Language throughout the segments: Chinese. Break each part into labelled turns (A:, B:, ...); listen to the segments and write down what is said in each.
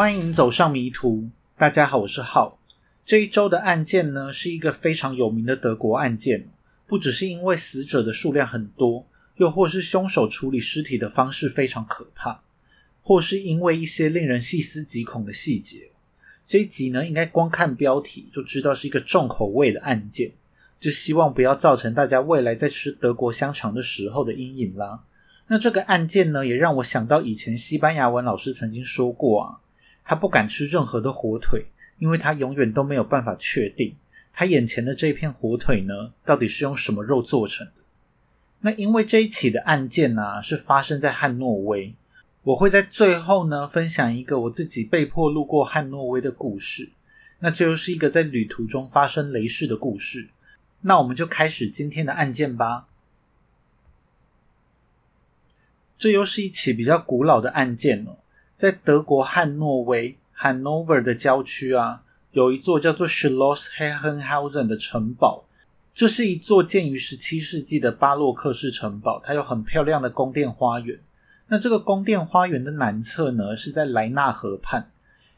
A: 欢迎走上迷途。大家好，我是浩。这一周的案件呢，是一个非常有名的德国案件，不只是因为死者的数量很多，又或是凶手处理尸体的方式非常可怕，或是因为一些令人细思极恐的细节。这一集呢，应该光看标题就知道是一个重口味的案件，就希望不要造成大家未来在吃德国香肠的时候的阴影啦。那这个案件呢，也让我想到以前西班牙文老师曾经说过啊。他不敢吃任何的火腿，因为他永远都没有办法确定他眼前的这片火腿呢，到底是用什么肉做成的。那因为这一起的案件呢，是发生在汉诺威，我会在最后呢分享一个我自己被迫路过汉诺威的故事。那这又是一个在旅途中发生雷事的故事。那我们就开始今天的案件吧。这又是一起比较古老的案件了。在德国汉诺威 （Hanover） 的郊区啊，有一座叫做 Schloss Herrenhausen 的城堡。这是一座建于十七世纪的巴洛克式城堡，它有很漂亮的宫殿花园。那这个宫殿花园的南侧呢，是在莱纳河畔，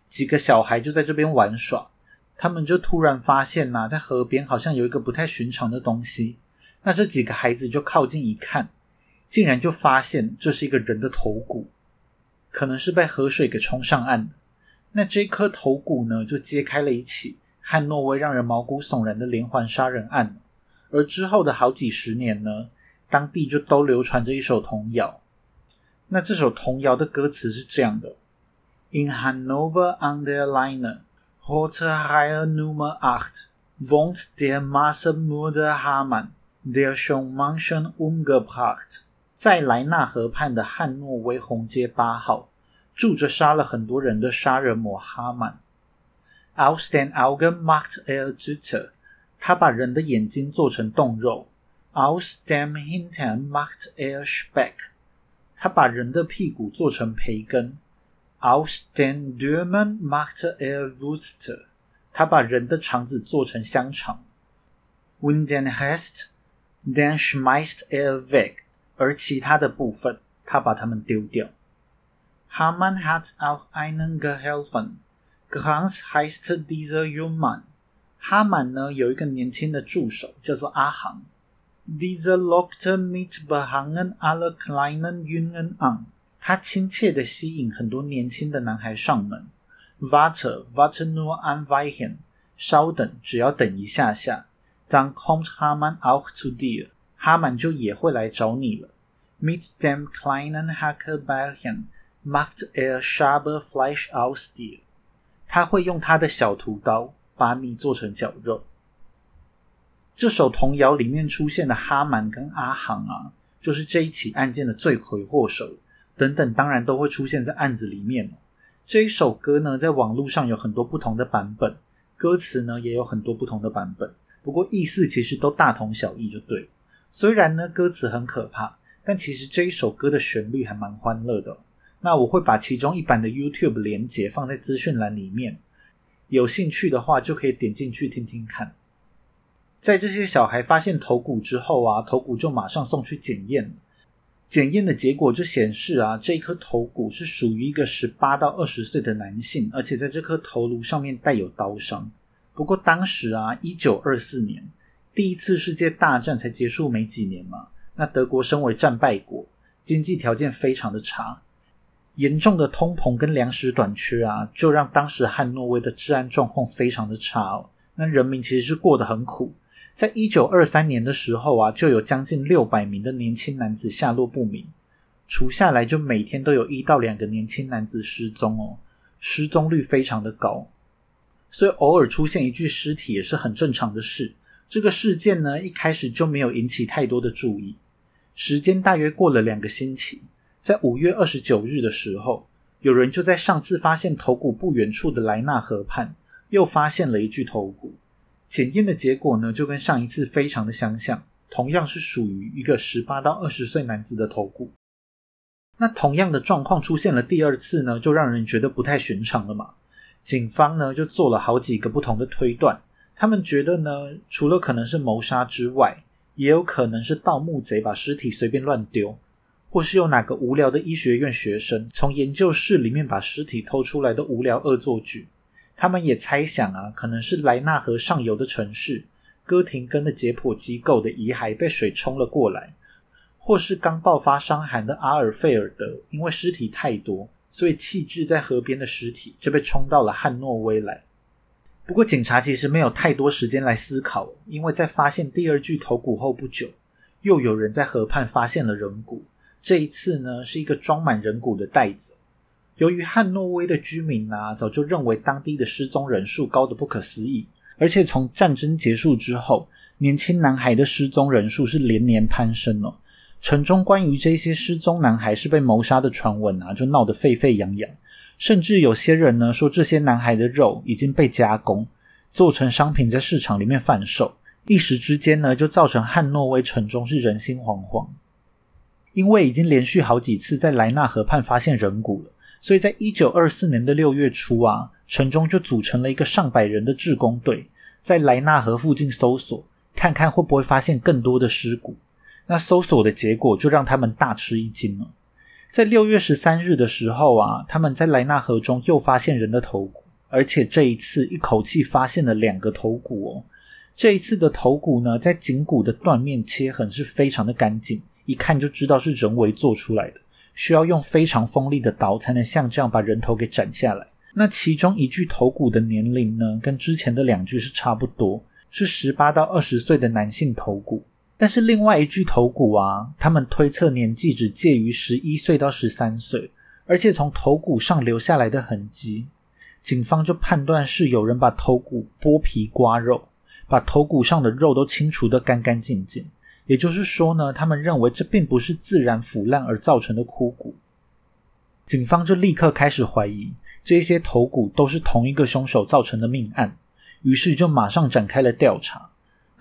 A: 几个小孩就在这边玩耍。他们就突然发现呐，在河边好像有一个不太寻常的东西。那这几个孩子就靠近一看，竟然就发现这是一个人的头骨。可能是被河水给冲上岸的。那这颗头骨呢，就揭开了一起汉诺威让人毛骨悚然的连环杀人案。而之后的好几十年呢，当地就都流传着一首童谣。那这首童谣的歌词是这样的：In Hanover an der Leine, rote Reihe Nummer acht, wohnt der Massenmörder Hamann, der schon manchen umgebracht. 在莱纳河畔的汉诺威红街八号，住着杀了很多人的杀人魔哈曼。Aus den Augen macht er Züter，他把人的眼睛做成冻肉。Aus dem Hintern macht er Speck，他把人的屁股做成培根。Aus den Dürmen macht er w u s t e r 他把人的肠子做成香肠。When den Rest，then schmeißt er weg。而其他的部分，他把它们丢掉。Haman hat auch einen geholfen. Hans heißt dieser Jungmann. 哈曼呢有一个年轻的助手，叫做阿航。Dieser lockte mit Behangen alle kleinen Jungen an. 他亲切的吸引很多年轻的男孩上门。Warte, warte nur ein weichen 稍等，只要等一下下。Dann kommt Hamann auch zu dir. 哈曼就也会来找你了。Mit dem kleinen Hackebeilchen macht er scharfe Fleisch aus dir。他会用他的小屠刀把你做成绞肉。这首童谣里面出现的哈曼跟阿航啊，就是这一起案件的罪魁祸首等等，当然都会出现在案子里面。这一首歌呢，在网络上有很多不同的版本，歌词呢也有很多不同的版本，不过意思其实都大同小异，就对。虽然呢歌词很可怕，但其实这一首歌的旋律还蛮欢乐的。那我会把其中一版的 YouTube 连接放在资讯栏里面，有兴趣的话就可以点进去听听看。在这些小孩发现头骨之后啊，头骨就马上送去检验，检验的结果就显示啊，这一颗头骨是属于一个十八到二十岁的男性，而且在这颗头颅上面带有刀伤。不过当时啊，一九二四年。第一次世界大战才结束没几年嘛，那德国身为战败国，经济条件非常的差，严重的通膨跟粮食短缺啊，就让当时汉诺威的治安状况非常的差哦。那人民其实是过得很苦。在一九二三年的时候啊，就有将近六百名的年轻男子下落不明，除下来就每天都有一到两个年轻男子失踪哦，失踪率非常的高，所以偶尔出现一具尸体也是很正常的事。这个事件呢，一开始就没有引起太多的注意。时间大约过了两个星期，在五月二十九日的时候，有人就在上次发现头骨不远处的莱纳河畔，又发现了一具头骨。检验的结果呢，就跟上一次非常的相像，同样是属于一个十八到二十岁男子的头骨。那同样的状况出现了第二次呢，就让人觉得不太寻常了嘛。警方呢，就做了好几个不同的推断。他们觉得呢，除了可能是谋杀之外，也有可能是盗墓贼把尸体随便乱丢，或是有哪个无聊的医学院学生从研究室里面把尸体偷出来的无聊恶作剧。他们也猜想啊，可能是莱纳河上游的城市哥廷根的解剖机构的遗骸被水冲了过来，或是刚爆发伤寒的阿尔费尔德，因为尸体太多，所以弃置在河边的尸体就被冲到了汉诺威来。不过警察其实没有太多时间来思考，因为在发现第二具头骨后不久，又有人在河畔发现了人骨。这一次呢，是一个装满人骨的袋子。由于汉诺威的居民啊，早就认为当地的失踪人数高得不可思议，而且从战争结束之后，年轻男孩的失踪人数是连年攀升哦。城中关于这些失踪男孩是被谋杀的传闻啊，就闹得沸沸扬扬。甚至有些人呢说，这些男孩的肉已经被加工做成商品，在市场里面贩售。一时之间呢，就造成汉诺威城中是人心惶惶。因为已经连续好几次在莱纳河畔发现人骨了，所以在一九二四年的六月初啊，城中就组成了一个上百人的志工队，在莱纳河附近搜索，看看会不会发现更多的尸骨。那搜索的结果就让他们大吃一惊了。在六月十三日的时候啊，他们在莱纳河中又发现人的头骨，而且这一次一口气发现了两个头骨哦。这一次的头骨呢，在颈骨的断面切痕是非常的干净，一看就知道是人为做出来的，需要用非常锋利的刀才能像这样把人头给斩下来。那其中一具头骨的年龄呢，跟之前的两具是差不多，是十八到二十岁的男性头骨。但是另外一具头骨啊，他们推测年纪只介于十一岁到十三岁，而且从头骨上留下来的痕迹，警方就判断是有人把头骨剥皮刮肉，把头骨上的肉都清除得干干净净。也就是说呢，他们认为这并不是自然腐烂而造成的枯骨。警方就立刻开始怀疑这些头骨都是同一个凶手造成的命案，于是就马上展开了调查。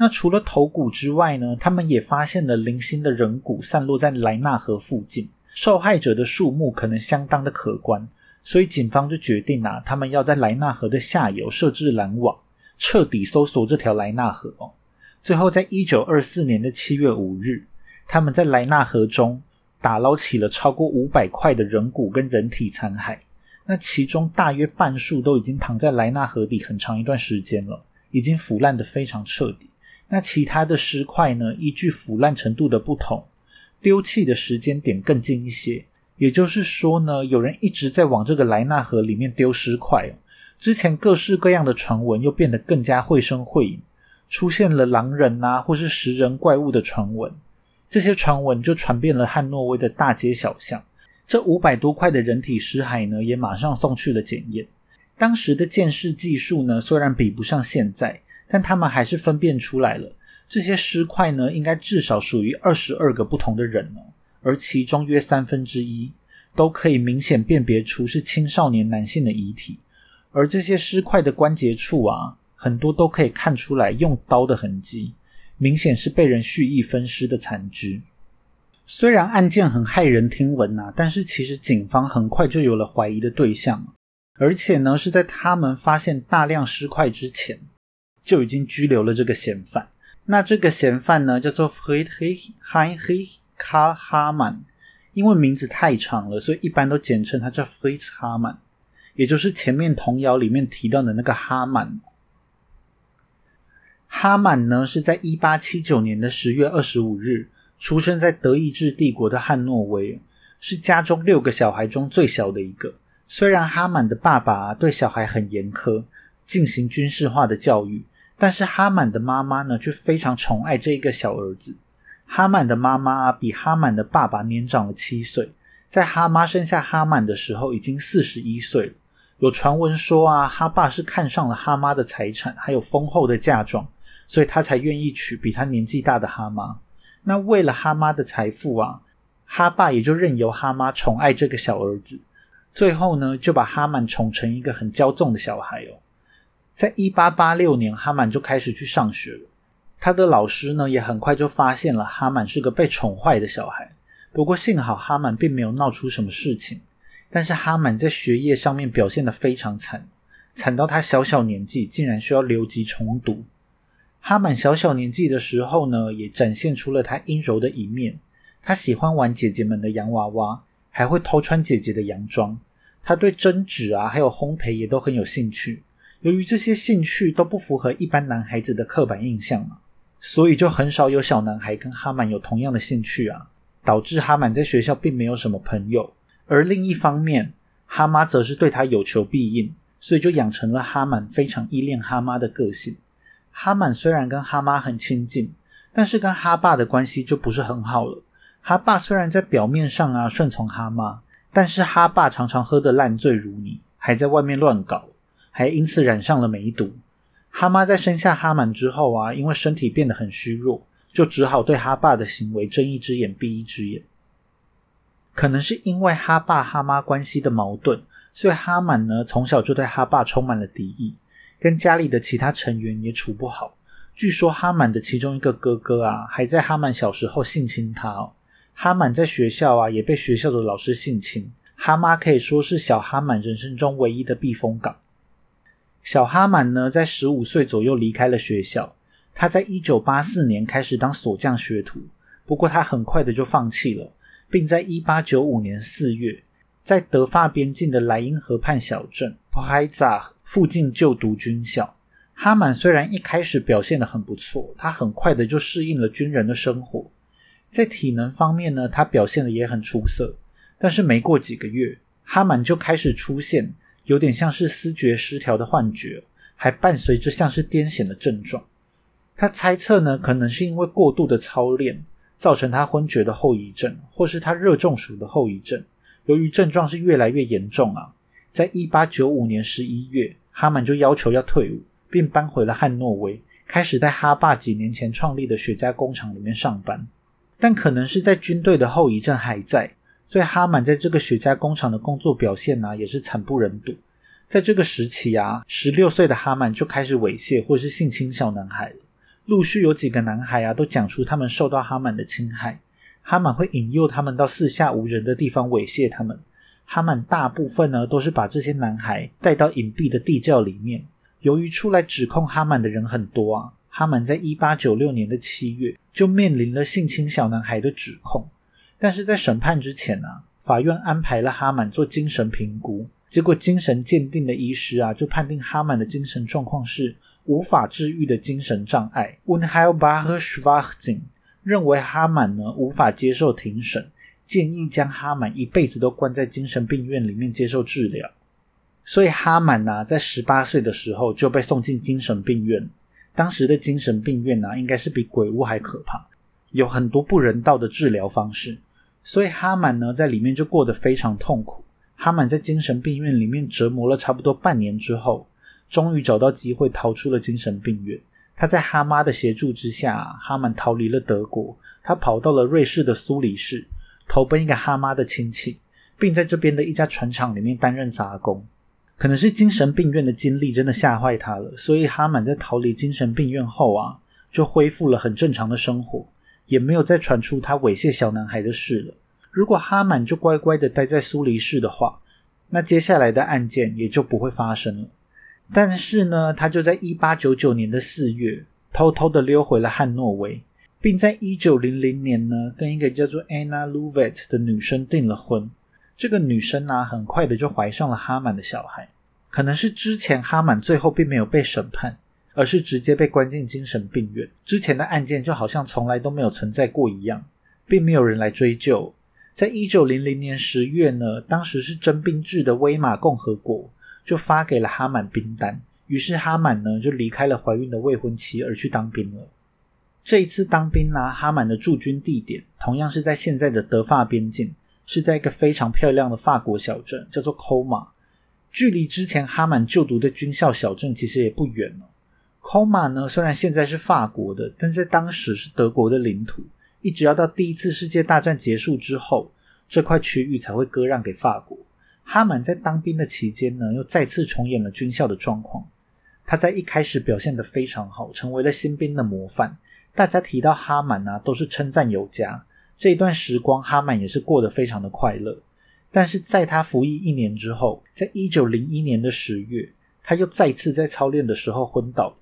A: 那除了头骨之外呢？他们也发现了零星的人骨散落在莱纳河附近，受害者的数目可能相当的可观，所以警方就决定啊，他们要在莱纳河的下游设置拦网，彻底搜索这条莱纳河。哦，最后在一九二四年的七月五日，他们在莱纳河中打捞起了超过五百块的人骨跟人体残骸，那其中大约半数都已经躺在莱纳河底很长一段时间了，已经腐烂的非常彻底。那其他的尸块呢？依据腐烂程度的不同，丢弃的时间点更近一些。也就是说呢，有人一直在往这个莱纳河里面丢尸块。之前各式各样的传闻又变得更加绘声绘影，出现了狼人啊，或是食人怪物的传闻。这些传闻就传遍了汉诺威的大街小巷。这五百多块的人体尸骸呢，也马上送去了检验。当时的鉴识技术呢，虽然比不上现在。但他们还是分辨出来了，这些尸块呢，应该至少属于二十二个不同的人哦，而其中约三分之一都可以明显辨别出是青少年男性的遗体，而这些尸块的关节处啊，很多都可以看出来用刀的痕迹，明显是被人蓄意分尸的残肢。虽然案件很骇人听闻呐，但是其实警方很快就有了怀疑的对象，而且呢，是在他们发现大量尸块之前。就已经拘留了这个嫌犯。那这个嫌犯呢，叫做 Friedrich Heinrich Karl Hamann，因为名字太长了，所以一般都简称他叫 Fritz Ha Man，也就是前面童谣里面提到的那个哈曼。哈曼呢，是在一八七九年的十月二十五日出生在德意志帝国的汉诺威，是家中六个小孩中最小的一个。虽然哈曼的爸爸对小孩很严苛，进行军事化的教育。但是哈满的妈妈呢，却非常宠爱这一个小儿子。哈满的妈妈比哈满的爸爸年长了七岁，在哈妈生下哈满的时候已经四十一岁了。有传闻说啊，哈爸是看上了哈妈的财产，还有丰厚的嫁妆，所以他才愿意娶比他年纪大的哈妈。那为了哈妈的财富啊，哈爸也就任由哈妈宠爱这个小儿子，最后呢，就把哈满宠成一个很骄纵的小孩哦。在一八八六年，哈曼就开始去上学了。他的老师呢，也很快就发现了哈曼是个被宠坏的小孩。不过幸好哈曼并没有闹出什么事情。但是哈曼在学业上面表现的非常惨，惨到他小小年纪竟然需要留级重读。哈曼小小年纪的时候呢，也展现出了他阴柔的一面。他喜欢玩姐姐们的洋娃娃，还会偷穿姐姐的洋装。他对针织啊，还有烘焙也都很有兴趣。由于这些兴趣都不符合一般男孩子的刻板印象嘛，所以就很少有小男孩跟哈满有同样的兴趣啊，导致哈满在学校并没有什么朋友。而另一方面，哈妈则是对他有求必应，所以就养成了哈满非常依恋哈妈的个性。哈满虽然跟哈妈很亲近，但是跟哈爸的关系就不是很好了。哈爸虽然在表面上啊顺从哈妈。但是哈爸常常喝得烂醉如泥，还在外面乱搞，还因此染上了梅毒。哈妈在生下哈满之后啊，因为身体变得很虚弱，就只好对哈爸的行为睁一只眼闭一只眼。可能是因为哈爸哈妈关系的矛盾，所以哈满呢从小就对哈爸充满了敌意，跟家里的其他成员也处不好。据说哈满的其中一个哥哥啊，还在哈满小时候性侵他哦。哈满在学校啊，也被学校的老师性侵。哈妈可以说是小哈满人生中唯一的避风港。小哈满呢，在十五岁左右离开了学校。他在一九八四年开始当锁匠学徒，不过他很快的就放弃了，并在一八九五年四月，在德法边境的莱茵河畔小镇普海扎附近就读军校。哈满虽然一开始表现的很不错，他很快的就适应了军人的生活。在体能方面呢，他表现的也很出色。但是没过几个月，哈满就开始出现有点像是思觉失调的幻觉，还伴随着像是癫痫的症状。他猜测呢，可能是因为过度的操练造成他昏厥的后遗症，或是他热中暑的后遗症。由于症状是越来越严重啊，在一八九五年十一月，哈曼就要求要退伍，并搬回了汉诺威，开始在哈爸几年前创立的雪茄工厂里面上班。但可能是在军队的后遗症还在，所以哈满在这个雪茄工厂的工作表现呢，也是惨不忍睹。在这个时期啊，十六岁的哈满就开始猥亵或是性侵小男孩了。陆续有几个男孩啊，都讲出他们受到哈满的侵害。哈满会引诱他们到四下无人的地方猥亵他们。哈满大部分呢，都是把这些男孩带到隐蔽的地窖里面。由于出来指控哈满的人很多啊。哈满在一八九六年的七月就面临了性侵小男孩的指控，但是在审判之前啊，法院安排了哈曼做精神评估，结果精神鉴定的医师啊就判定哈曼的精神状况是无法治愈的精神障碍 （unheilbare s c h w a c h s i n 认为哈曼呢无法接受庭审，建议将哈曼一辈子都关在精神病院里面接受治疗。所以哈曼呢在十八岁的时候就被送进精神病院。当时的精神病院呢，应该是比鬼屋还可怕，有很多不人道的治疗方式，所以哈满呢在里面就过得非常痛苦。哈满在精神病院里面折磨了差不多半年之后，终于找到机会逃出了精神病院。他在哈妈的协助之下，哈满逃离了德国，他跑到了瑞士的苏黎世，投奔一个哈妈的亲戚，并在这边的一家船厂里面担任杂工。可能是精神病院的经历真的吓坏他了，所以哈满在逃离精神病院后啊，就恢复了很正常的生活，也没有再传出他猥亵小男孩的事了。如果哈满就乖乖的待在苏黎世的话，那接下来的案件也就不会发生了。但是呢，他就在一八九九年的四月，偷偷的溜回了汉诺威，并在一九零零年呢，跟一个叫做 Anna Louvet 的女生订了婚。这个女生呢，很快的就怀上了哈满的小孩。可能是之前哈满最后并没有被审判，而是直接被关进精神病院。之前的案件就好像从来都没有存在过一样，并没有人来追究。在一九零零年十月呢，当时是征兵制的威玛共和国就发给了哈满兵单，于是哈满呢就离开了怀孕的未婚妻而去当兵了。这一次当兵呢，哈满的驻军地点同样是在现在的德法边境。是在一个非常漂亮的法国小镇，叫做 Coma，距离之前哈满就读的军校小镇其实也不远了。Coma 呢，虽然现在是法国的，但在当时是德国的领土，一直要到第一次世界大战结束之后，这块区域才会割让给法国。哈满在当兵的期间呢，又再次重演了军校的状况。他在一开始表现得非常好，成为了新兵的模范。大家提到哈满啊，都是称赞有加。这一段时光，哈曼也是过得非常的快乐。但是在他服役一年之后，在一九零一年的十月，他又再次在操练的时候昏倒。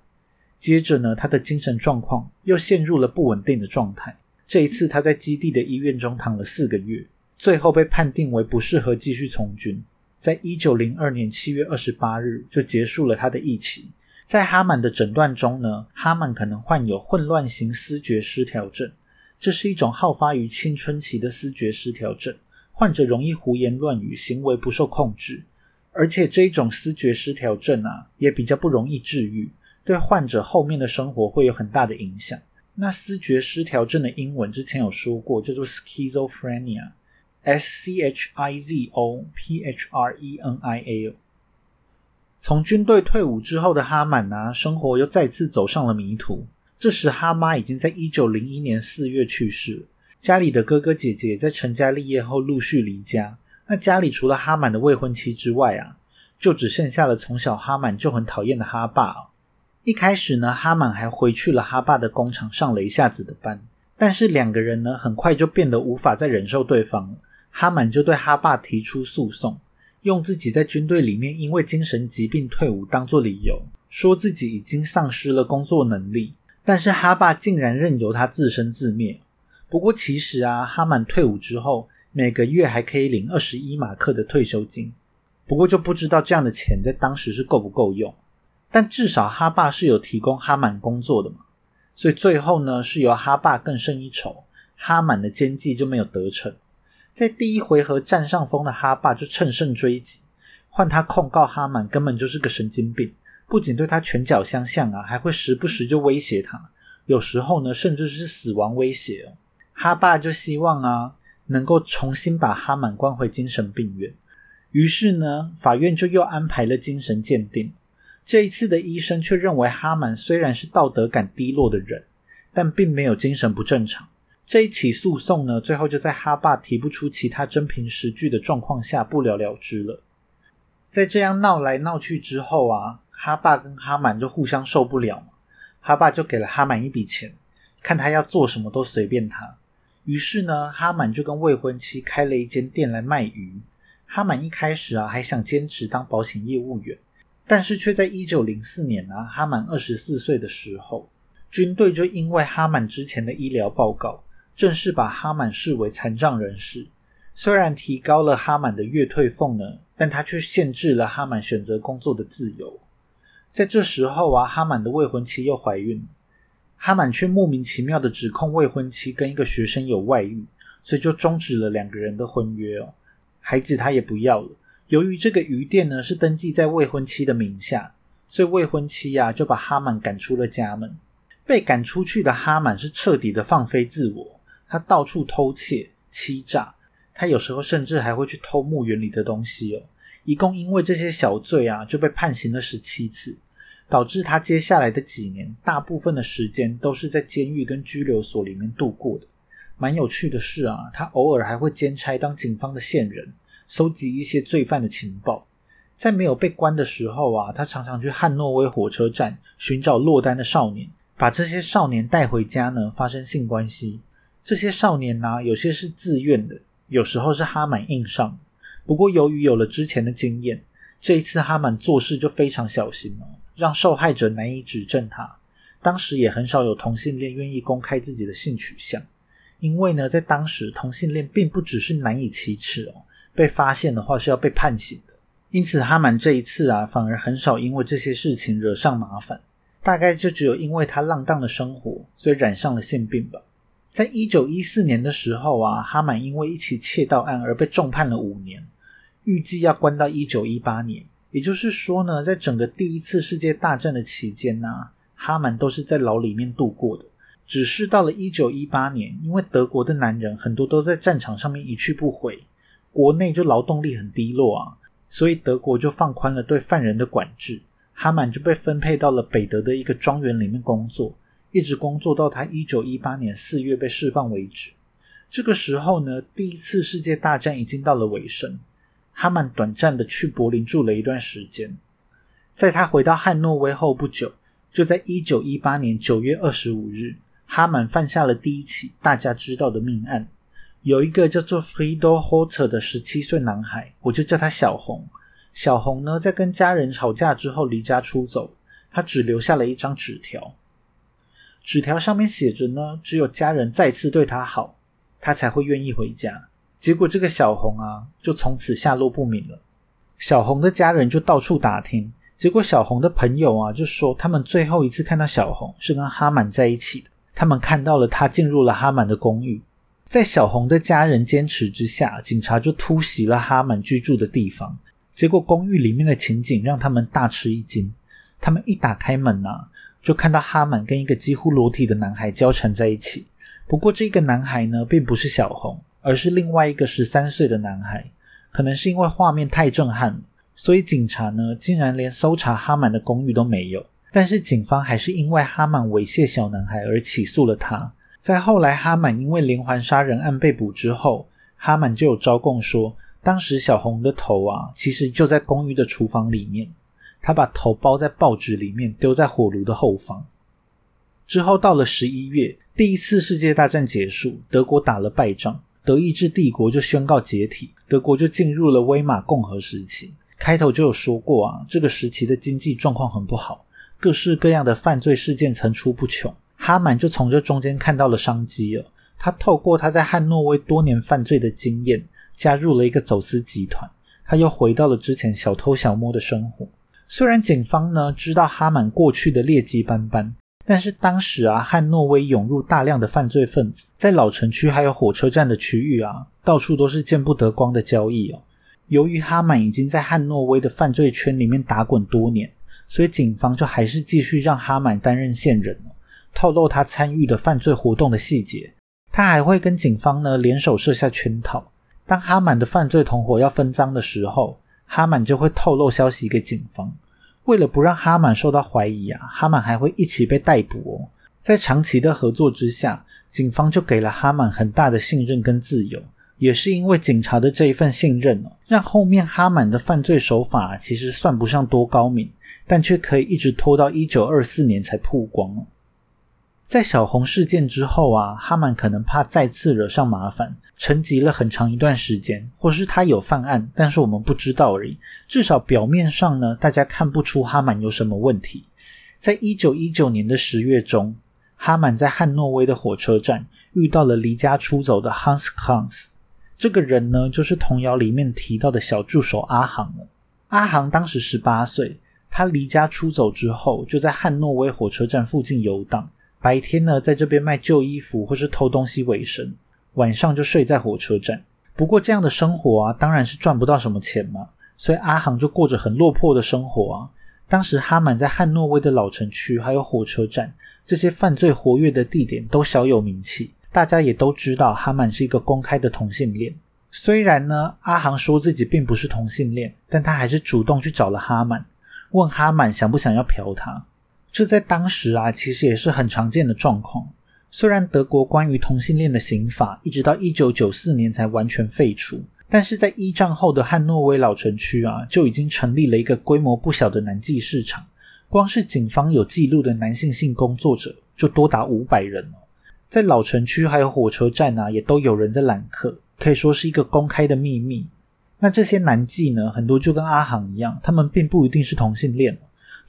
A: 接着呢，他的精神状况又陷入了不稳定的状态。这一次他在基地的医院中躺了四个月，最后被判定为不适合继续从军。在一九零二年七月二十八日就结束了他的疫期。在哈曼的诊断中呢，哈曼可能患有混乱型思觉失调症，这是一种好发于青春期的思觉失调症，患者容易胡言乱语，行为不受控制，而且这一种思觉失调症啊，也比较不容易治愈，对患者后面的生活会有很大的影响。那思觉失调症的英文之前有说过，叫做 schizophrenia，s c h i z o p h r e n i a。从军队退伍之后的哈满啊，生活又再次走上了迷途。这时，哈妈已经在一九零一年四月去世，家里的哥哥姐姐在成家立业后陆续离家。那家里除了哈满的未婚妻之外啊，就只剩下了从小哈满就很讨厌的哈爸。一开始呢，哈满还回去了哈爸的工厂上了一下子的班，但是两个人呢，很快就变得无法再忍受对方。哈满就对哈爸提出诉讼。用自己在军队里面因为精神疾病退伍当做理由，说自己已经丧失了工作能力，但是哈爸竟然任由他自生自灭。不过其实啊，哈满退伍之后每个月还可以领二十一马克的退休金，不过就不知道这样的钱在当时是够不够用。但至少哈爸是有提供哈满工作的嘛，所以最后呢是由哈爸更胜一筹，哈满的奸计就没有得逞。在第一回合占上风的哈爸就乘胜追击，换他控告哈满根本就是个神经病，不仅对他拳脚相向啊，还会时不时就威胁他，有时候呢甚至是死亡威胁。哈爸就希望啊能够重新把哈满关回精神病院，于是呢法院就又安排了精神鉴定。这一次的医生却认为哈满虽然是道德感低落的人，但并没有精神不正常。这一起诉讼呢，最后就在哈爸提不出其他真凭实据的状况下不了了之了。在这样闹来闹去之后啊，哈爸跟哈满就互相受不了嘛。哈爸就给了哈满一笔钱，看他要做什么都随便他。于是呢，哈满就跟未婚妻开了一间店来卖鱼。哈满一开始啊，还想兼职当保险业务员，但是却在一九零四年啊，哈满二十四岁的时候，军队就因为哈满之前的医疗报告。正式把哈满视为残障人士，虽然提高了哈满的月退俸呢，但他却限制了哈满选择工作的自由。在这时候啊，哈满的未婚妻又怀孕了，哈满却莫名其妙的指控未婚妻跟一个学生有外遇，所以就终止了两个人的婚约哦。孩子他也不要了。由于这个鱼店呢是登记在未婚妻的名下，所以未婚妻呀就把哈满赶出了家门。被赶出去的哈满是彻底的放飞自我。他到处偷窃、欺诈，他有时候甚至还会去偷墓园里的东西哦。一共因为这些小罪啊，就被判刑了十七次，导致他接下来的几年，大部分的时间都是在监狱跟拘留所里面度过的。蛮有趣的是啊，他偶尔还会兼差当警方的线人，收集一些罪犯的情报。在没有被关的时候啊，他常常去汉诺威火车站寻找落单的少年，把这些少年带回家呢，发生性关系。这些少年呢，有些是自愿的，有时候是哈满硬上。不过，由于有了之前的经验，这一次哈满做事就非常小心了，让受害者难以指证他。当时也很少有同性恋愿意公开自己的性取向，因为呢，在当时同性恋并不只是难以启齿哦，被发现的话是要被判刑的。因此，哈曼这一次啊，反而很少因为这些事情惹上麻烦，大概就只有因为他浪荡的生活，所以染上了性病吧。在一九一四年的时候啊，哈曼因为一起窃盗案而被重判了五年，预计要关到一九一八年。也就是说呢，在整个第一次世界大战的期间呢，哈曼都是在牢里面度过的。只是到了一九一八年，因为德国的男人很多都在战场上面一去不回，国内就劳动力很低落啊，所以德国就放宽了对犯人的管制，哈曼就被分配到了北德的一个庄园里面工作。一直工作到他一九一八年四月被释放为止。这个时候呢，第一次世界大战已经到了尾声。哈曼短暂的去柏林住了一段时间。在他回到汉诺威后不久，就在一九一八年九月二十五日，哈曼犯下了第一起大家知道的命案。有一个叫做 Friedel Hotter 的十七岁男孩，我就叫他小红。小红呢，在跟家人吵架之后离家出走，他只留下了一张纸条。纸条上面写着呢，只有家人再次对他好，他才会愿意回家。结果这个小红啊，就从此下落不明了。小红的家人就到处打听，结果小红的朋友啊，就说他们最后一次看到小红是跟哈满在一起的。他们看到了他进入了哈满的公寓，在小红的家人坚持之下，警察就突袭了哈满居住的地方。结果公寓里面的情景让他们大吃一惊。他们一打开门啊，就看到哈满跟一个几乎裸体的男孩交缠在一起。不过这个男孩呢，并不是小红。而是另外一个十三岁的男孩，可能是因为画面太震撼，所以警察呢竟然连搜查哈满的公寓都没有。但是警方还是因为哈满猥亵小男孩而起诉了他。在后来哈满因为连环杀人案被捕之后，哈满就有招供说，当时小红的头啊，其实就在公寓的厨房里面，他把头包在报纸里面，丢在火炉的后方。之后到了十一月，第一次世界大战结束，德国打了败仗。德意志帝国就宣告解体，德国就进入了威玛共和时期。开头就有说过啊，这个时期的经济状况很不好，各式各样的犯罪事件层出不穷。哈曼就从这中间看到了商机了。他透过他在汉诺威多年犯罪的经验，加入了一个走私集团。他又回到了之前小偷小摸的生活。虽然警方呢知道哈曼过去的劣迹斑斑。但是当时啊，汉诺威涌入大量的犯罪分子，在老城区还有火车站的区域啊，到处都是见不得光的交易哦。由于哈曼已经在汉诺威的犯罪圈里面打滚多年，所以警方就还是继续让哈曼担任线人透露他参与的犯罪活动的细节。他还会跟警方呢联手设下圈套。当哈满的犯罪同伙要分赃的时候，哈满就会透露消息给警方。为了不让哈满受到怀疑啊，哈满还会一起被逮捕哦。在长期的合作之下，警方就给了哈满很大的信任跟自由。也是因为警察的这一份信任哦，让后面哈满的犯罪手法其实算不上多高明，但却可以一直拖到一九二四年才曝光。在小红事件之后啊，哈曼可能怕再次惹上麻烦，沉寂了很长一段时间，或是他有犯案，但是我们不知道而已。至少表面上呢，大家看不出哈曼有什么问题。在一九一九年的十月中，哈曼在汉诺威的火车站遇到了离家出走的 Hans Hans，这个人呢，就是童谣里面提到的小助手阿航了。阿航当时十八岁，他离家出走之后，就在汉诺威火车站附近游荡。白天呢，在这边卖旧衣服或是偷东西为生，晚上就睡在火车站。不过这样的生活啊，当然是赚不到什么钱嘛，所以阿航就过着很落魄的生活啊。当时哈满在汉诺威的老城区还有火车站这些犯罪活跃的地点都小有名气，大家也都知道哈满是一个公开的同性恋。虽然呢，阿航说自己并不是同性恋，但他还是主动去找了哈满，问哈满想不想要嫖他。这在当时啊，其实也是很常见的状况。虽然德国关于同性恋的刑法一直到一九九四年才完全废除，但是在一战后的汉诺威老城区啊，就已经成立了一个规模不小的男妓市场。光是警方有记录的男性性工作者就多达五百人哦。在老城区还有火车站啊，也都有人在揽客，可以说是一个公开的秘密。那这些男妓呢，很多就跟阿航一样，他们并不一定是同性恋。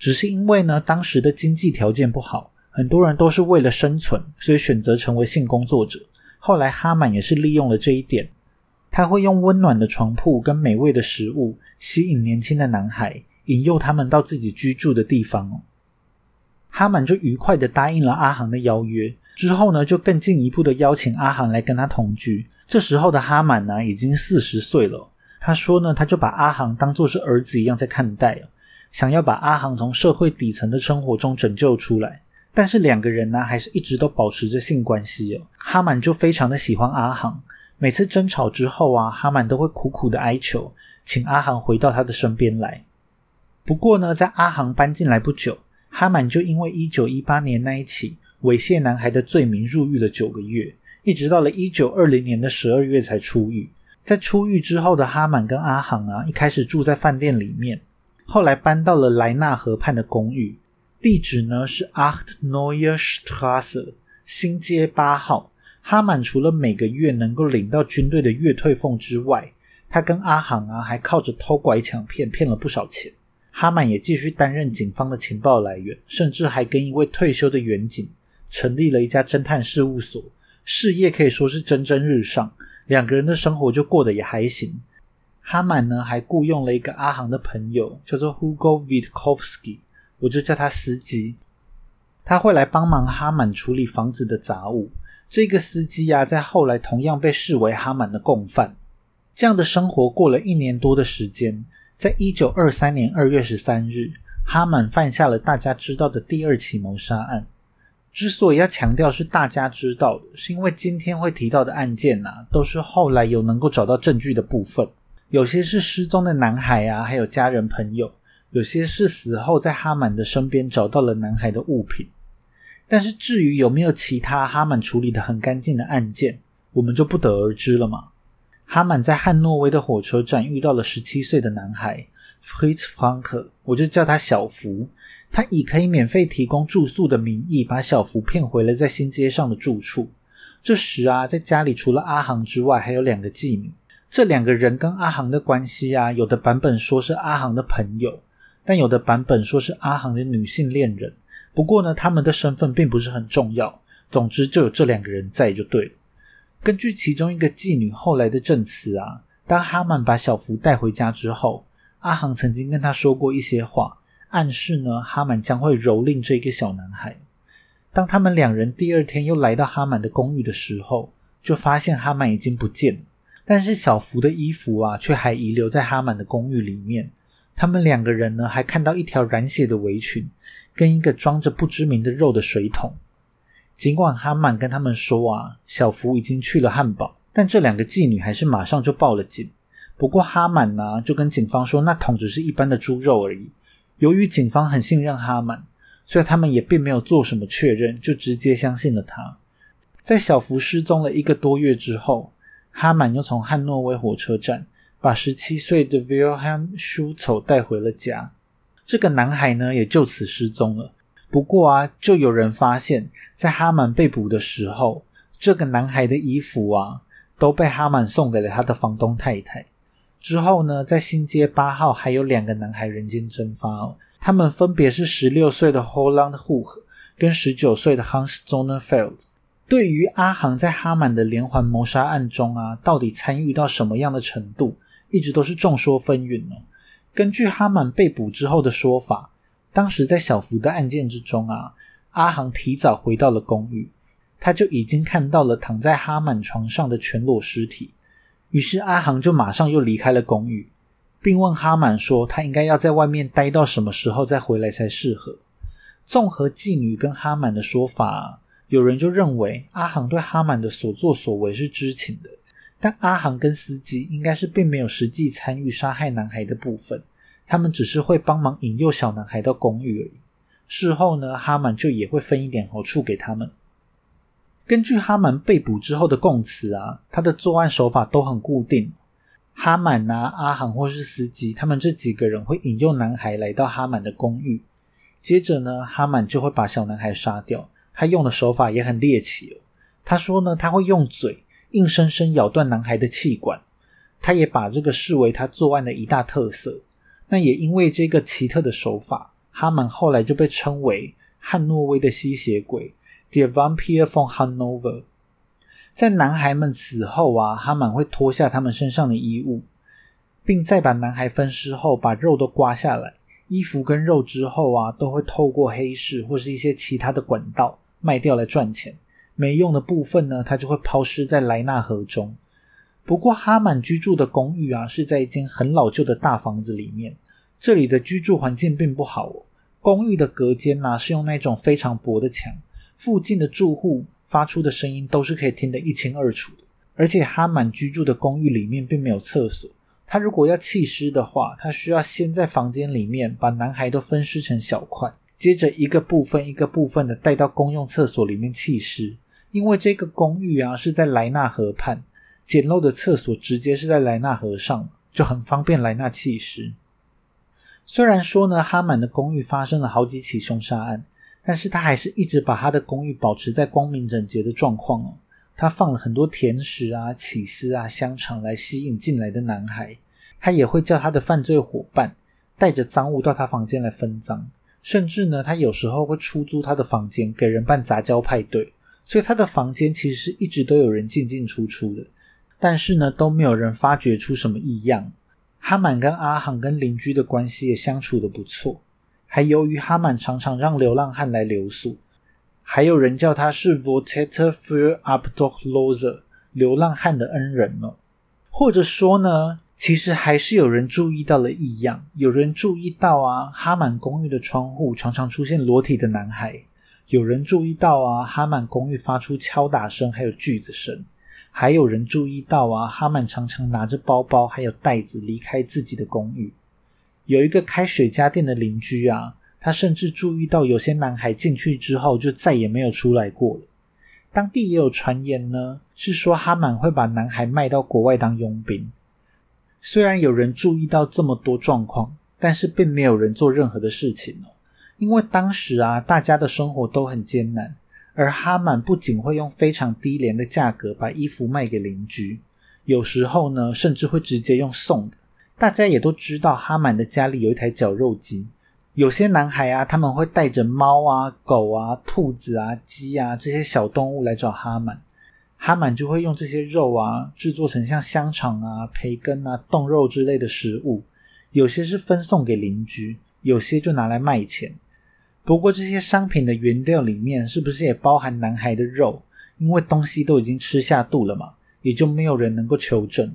A: 只是因为呢，当时的经济条件不好，很多人都是为了生存，所以选择成为性工作者。后来哈满也是利用了这一点，他会用温暖的床铺跟美味的食物吸引年轻的男孩，引诱他们到自己居住的地方。哈满就愉快的答应了阿航的邀约，之后呢，就更进一步的邀请阿航来跟他同居。这时候的哈满呢，已经四十岁了。他说呢，他就把阿航当做是儿子一样在看待想要把阿航从社会底层的生活中拯救出来，但是两个人呢，还是一直都保持着性关系哦。哈满就非常的喜欢阿航，每次争吵之后啊，哈满都会苦苦的哀求，请阿航回到他的身边来。不过呢，在阿航搬进来不久，哈满就因为一九一八年那一起猥亵男孩的罪名入狱了九个月，一直到了一九二零年的十二月才出狱。在出狱之后的哈满跟阿航啊，一开始住在饭店里面。后来搬到了莱纳河畔的公寓，地址呢是 Acht Neue Straße 新街八号。哈满除了每个月能够领到军队的月退俸之外，他跟阿航啊还靠着偷拐抢骗骗了不少钱。哈满也继续担任警方的情报来源，甚至还跟一位退休的远警成立了一家侦探事务所，事业可以说是蒸蒸日上。两个人的生活就过得也还行。哈满呢还雇佣了一个阿航的朋友，叫做 Hugo Vitkovsky，我就叫他司机。他会来帮忙哈满处理房子的杂物。这个司机呀，在后来同样被视为哈满的共犯。这样的生活过了一年多的时间，在一九二三年二月十三日，哈满犯下了大家知道的第二起谋杀案。之所以要强调是大家知道的，是因为今天会提到的案件呐，都是后来有能够找到证据的部分。有些是失踪的男孩啊，还有家人朋友；有些是死后在哈满的身边找到了男孩的物品。但是至于有没有其他哈满处理的很干净的案件，我们就不得而知了嘛。哈满在汉诺威的火车站遇到了十七岁的男孩 Fritz Frank，我就叫他小福。他以可以免费提供住宿的名义，把小福骗回了在新街上的住处。这时啊，在家里除了阿航之外，还有两个妓女。这两个人跟阿航的关系啊，有的版本说是阿航的朋友，但有的版本说是阿航的女性恋人。不过呢，他们的身份并不是很重要。总之，就有这两个人在就对了。根据其中一个妓女后来的证词啊，当哈曼把小福带回家之后，阿航曾经跟他说过一些话，暗示呢哈曼将会蹂躏这个小男孩。当他们两人第二天又来到哈曼的公寓的时候，就发现哈曼已经不见了，但是小福的衣服啊却还遗留在哈曼的公寓里面。他们两个人呢，还看到一条染血的围裙，跟一个装着不知名的肉的水桶。尽管哈曼跟他们说啊，小福已经去了汉堡，但这两个妓女还是马上就报了警。不过哈曼呢，就跟警方说，那桶只是一般的猪肉而已。由于警方很信任哈曼，所以他们也并没有做什么确认，就直接相信了他。在小福失踪了一个多月之后，哈曼又从汉诺威火车站。把十七岁的 Wilhelm Schutz 带回了家，这个男孩呢也就此失踪了。不过啊，就有人发现，在哈曼被捕的时候，这个男孩的衣服啊都被哈曼送给了他的房东太太。之后呢，在新街八号还有两个男孩人间蒸发哦，他们分别是十六岁的 Holland Hook 跟十九岁的 Hans Zonnerfeld。对于阿航在哈曼的连环谋杀案中啊，到底参与到什么样的程度？一直都是众说纷纭呢。根据哈曼被捕之后的说法，当时在小福的案件之中啊，阿航提早回到了公寓，他就已经看到了躺在哈曼床上的全裸尸体。于是阿航就马上又离开了公寓，并问哈曼说：“他应该要在外面待到什么时候再回来才适合？”综合妓女跟哈曼的说法，有人就认为阿航对哈曼的所作所为是知情的。但阿航跟司机应该是并没有实际参与杀害男孩的部分，他们只是会帮忙引诱小男孩到公寓而已。事后呢，哈曼就也会分一点好处给他们。根据哈曼被捕之后的供词啊，他的作案手法都很固定。哈曼啊、阿航或是司机，他们这几个人会引诱男孩来到哈曼的公寓，接着呢，哈曼就会把小男孩杀掉。他用的手法也很猎奇哦。他说呢，他会用嘴。硬生生咬断男孩的气管，他也把这个视为他作案的一大特色。那也因为这个奇特的手法，哈曼后来就被称为汉诺威的吸血鬼 （The Vampire from Hanover）。在男孩们死后啊，哈曼会脱下他们身上的衣物，并在把男孩分尸后，把肉都刮下来。衣服跟肉之后啊，都会透过黑市或是一些其他的管道卖掉来赚钱。没用的部分呢，他就会抛尸在莱纳河中。不过哈满居住的公寓啊，是在一间很老旧的大房子里面，这里的居住环境并不好哦。公寓的隔间呐，是用那种非常薄的墙，附近的住户发出的声音都是可以听得一清二楚的。而且哈满居住的公寓里面并没有厕所，他如果要弃尸的话，他需要先在房间里面把男孩都分尸成小块，接着一个部分一个部分的带到公用厕所里面弃尸。因为这个公寓啊是在莱纳河畔，简陋的厕所直接是在莱纳河上，就很方便莱纳弃尸。虽然说呢，哈曼的公寓发生了好几起凶杀案，但是他还是一直把他的公寓保持在光明整洁的状况哦。他放了很多甜食啊、起司啊、香肠来吸引进来的男孩，他也会叫他的犯罪伙伴带着赃物到他房间来分赃。甚至呢，他有时候会出租他的房间给人办杂交派对，所以他的房间其实是一直都有人进进出出的。但是呢，都没有人发觉出什么异样。哈满跟阿航跟邻居的关系也相处的不错，还由于哈满常常让流浪汉来留宿，还有人叫他是 Votator for Abdoloser 流浪汉的恩人呢。或者说呢，其实还是有人注意到了异样，有人注意到啊，哈满公寓的窗户常常出现裸体的男孩，有人注意到啊，哈满公寓发出敲打声还有锯子声。还有人注意到啊，哈满常常拿着包包还有袋子离开自己的公寓。有一个开水家店的邻居啊，他甚至注意到有些男孩进去之后就再也没有出来过了。当地也有传言呢，是说哈满会把男孩卖到国外当佣兵。虽然有人注意到这么多状况，但是并没有人做任何的事情哦，因为当时啊，大家的生活都很艰难。而哈满不仅会用非常低廉的价格把衣服卖给邻居，有时候呢，甚至会直接用送的。大家也都知道，哈满的家里有一台绞肉机。有些男孩啊，他们会带着猫啊、狗啊、兔子啊、鸡啊这些小动物来找哈满，哈满就会用这些肉啊制作成像香肠啊、培根啊、冻肉之类的食物。有些是分送给邻居，有些就拿来卖钱。不过这些商品的原料里面是不是也包含男孩的肉？因为东西都已经吃下肚了嘛，也就没有人能够求证。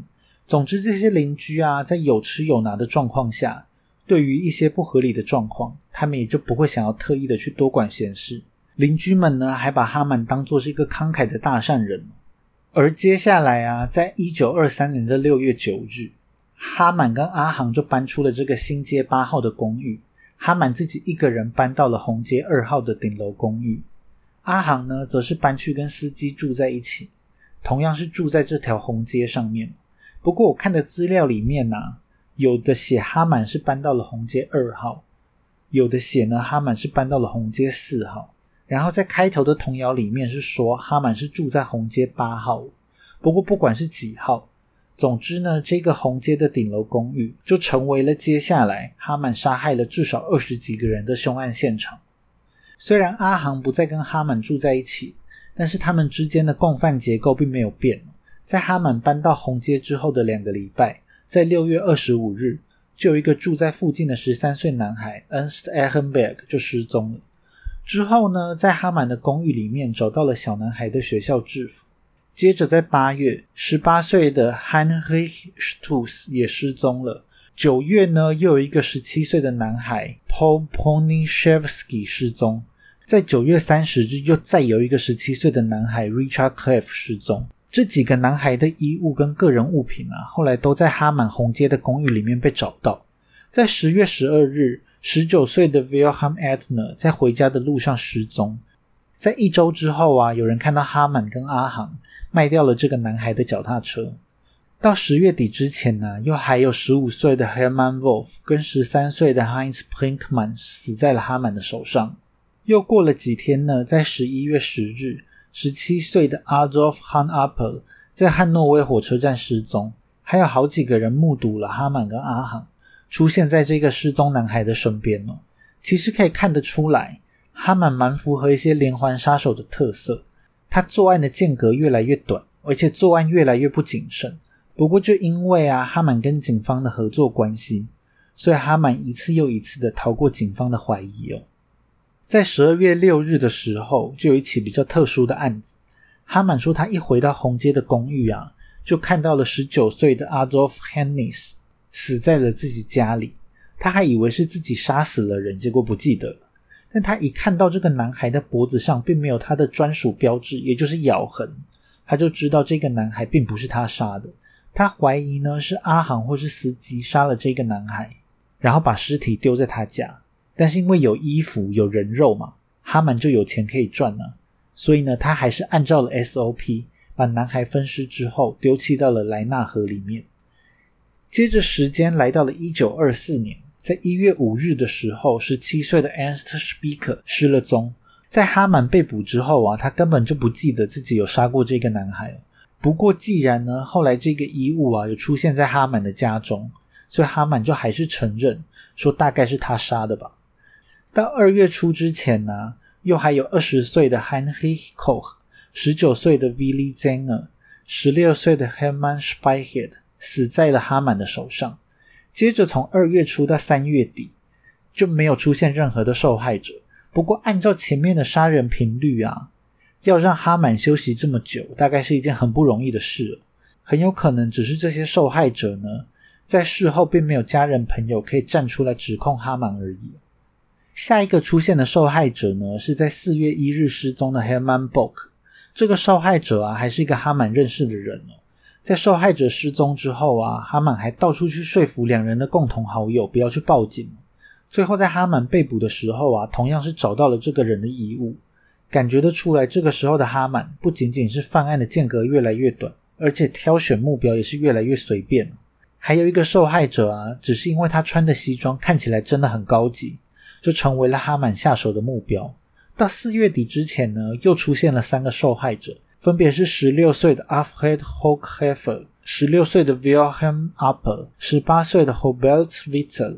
A: 总之，这些邻居啊，在有吃有拿的状况下，对于一些不合理的状况，他们也就不会想要特意的去多管闲事。邻居们呢，还把哈曼当做是一个慷慨的大善人。而接下来啊，在一九二三年的六月九日，哈满跟阿航就搬出了这个新街八号的公寓。哈满自己一个人搬到了红街二号的顶楼公寓，阿航呢，则是搬去跟司机住在一起，同样是住在这条红街上面。不过我看的资料里面呢，有的写哈满是搬到了红街二号，有的写呢哈满是搬到了红街四号，然后在开头的童谣里面是说哈满是住在红街八号。不过不管是几号。总之呢，这个红街的顶楼公寓就成为了接下来哈满杀害了至少二十几个人的凶案现场。虽然阿航不再跟哈满住在一起，但是他们之间的共犯结构并没有变。在哈满搬到红街之后的两个礼拜，在六月二十五日，就有一个住在附近的十三岁男孩 Ernst Ehrenberg 就失踪了。之后呢，在哈曼的公寓里面找到了小男孩的学校制服。接着，在八月，十八岁的 Heinrich Stutz 也失踪了。九月呢，又有一个十七岁的男孩 Paul Ponyshevsky 失踪。在九月三十日，又再有一个十七岁的男孩 Richard Cliff 失踪。这几个男孩的衣物跟个人物品啊，后来都在哈满红街的公寓里面被找到。在十月十二日，十九岁的 Wilhelm Edner 在回家的路上失踪。在一周之后啊，有人看到哈曼跟阿航。卖掉了这个男孩的脚踏车。到十月底之前呢，又还有十五岁的 Hermann Wolf 跟十三岁的 Heinz Prinkmann 死在了哈曼的手上。又过了几天呢，在十一月十日，十七岁的 Adolf Hanapper 在汉诺威火车站失踪。还有好几个人目睹了哈曼跟阿航出现在这个失踪男孩的身边哦。其实可以看得出来，哈曼蛮符合一些连环杀手的特色。他作案的间隔越来越短，而且作案越来越不谨慎。不过，就因为啊哈曼跟警方的合作关系，所以哈曼一次又一次的逃过警方的怀疑哦。在十二月六日的时候，就有一起比较特殊的案子。哈曼说，他一回到红街的公寓啊，就看到了十九岁的 Adolf Hennis 死在了自己家里。他还以为是自己杀死了人，结果不记得。但他一看到这个男孩的脖子上并没有他的专属标志，也就是咬痕，他就知道这个男孩并不是他杀的。他怀疑呢是阿航或是司机杀了这个男孩，然后把尸体丢在他家。但是因为有衣服有人肉嘛，哈曼就有钱可以赚呢，所以呢他还是按照了 SOP，把男孩分尸之后丢弃到了莱纳河里面。接着时间来到了一九二四年。在一月五日的时候，十七岁的 Ernst Speaker 失了踪。在哈曼被捕之后啊，他根本就不记得自己有杀过这个男孩。不过，既然呢，后来这个衣物啊有出现在哈曼的家中，所以哈曼就还是承认说大概是他杀的吧。到二月初之前呢，又还有二十岁的 Henri Koch、十九岁的 Willy Zenger、十六岁的 Hermann s p e i c h e t 死在了哈满的手上。接着从二月初到三月底，就没有出现任何的受害者。不过按照前面的杀人频率啊，要让哈满休息这么久，大概是一件很不容易的事。很有可能只是这些受害者呢，在事后并没有家人朋友可以站出来指控哈满而已。下一个出现的受害者呢，是在四月一日失踪的 Herman Book。这个受害者啊，还是一个哈满认识的人哦。在受害者失踪之后啊，哈满还到处去说服两人的共同好友不要去报警。最后在哈满被捕的时候啊，同样是找到了这个人的遗物。感觉得出来，这个时候的哈满不仅仅是犯案的间隔越来越短，而且挑选目标也是越来越随便。还有一个受害者啊，只是因为他穿的西装看起来真的很高级。就成为了哈满下手的目标。到四月底之前呢，又出现了三个受害者，分别是十六岁的 Alfred Hochheffer、十六岁的 Wilhelm Upper、十八岁的 Hobelt Witzel。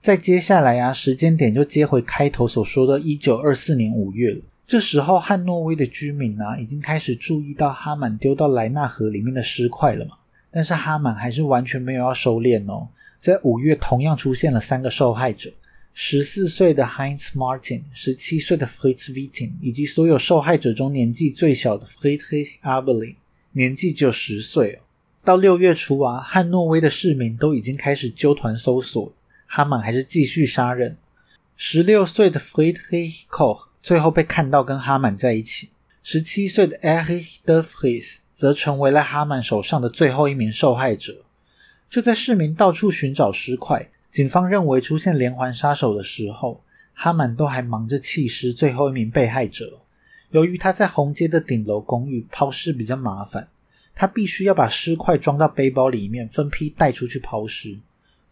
A: 在接下来啊，时间点就接回开头所说的一九二四年五月了。这时候汉诺威的居民啊，已经开始注意到哈满丢到莱纳河里面的尸块了嘛。但是哈满还是完全没有要收敛哦。在五月同样出现了三个受害者。十四岁的 Heinz Martin，十七岁的 Fritz Witting，以及所有受害者中年纪最小的 Friedrich Abelin，年纪只有十岁哦。到六月初啊，汉诺威的市民都已经开始纠团搜索，哈曼还是继续杀人。十六岁的 Friedrich Koch 最后被看到跟哈曼在一起，十七岁的 Erich d e f r i e s 则成为了哈曼手上的最后一名受害者。就在市民到处寻找尸块。警方认为出现连环杀手的时候，哈满都还忙着弃尸最后一名被害者。由于他在红街的顶楼公寓抛尸比较麻烦，他必须要把尸块装到背包里面，分批带出去抛尸。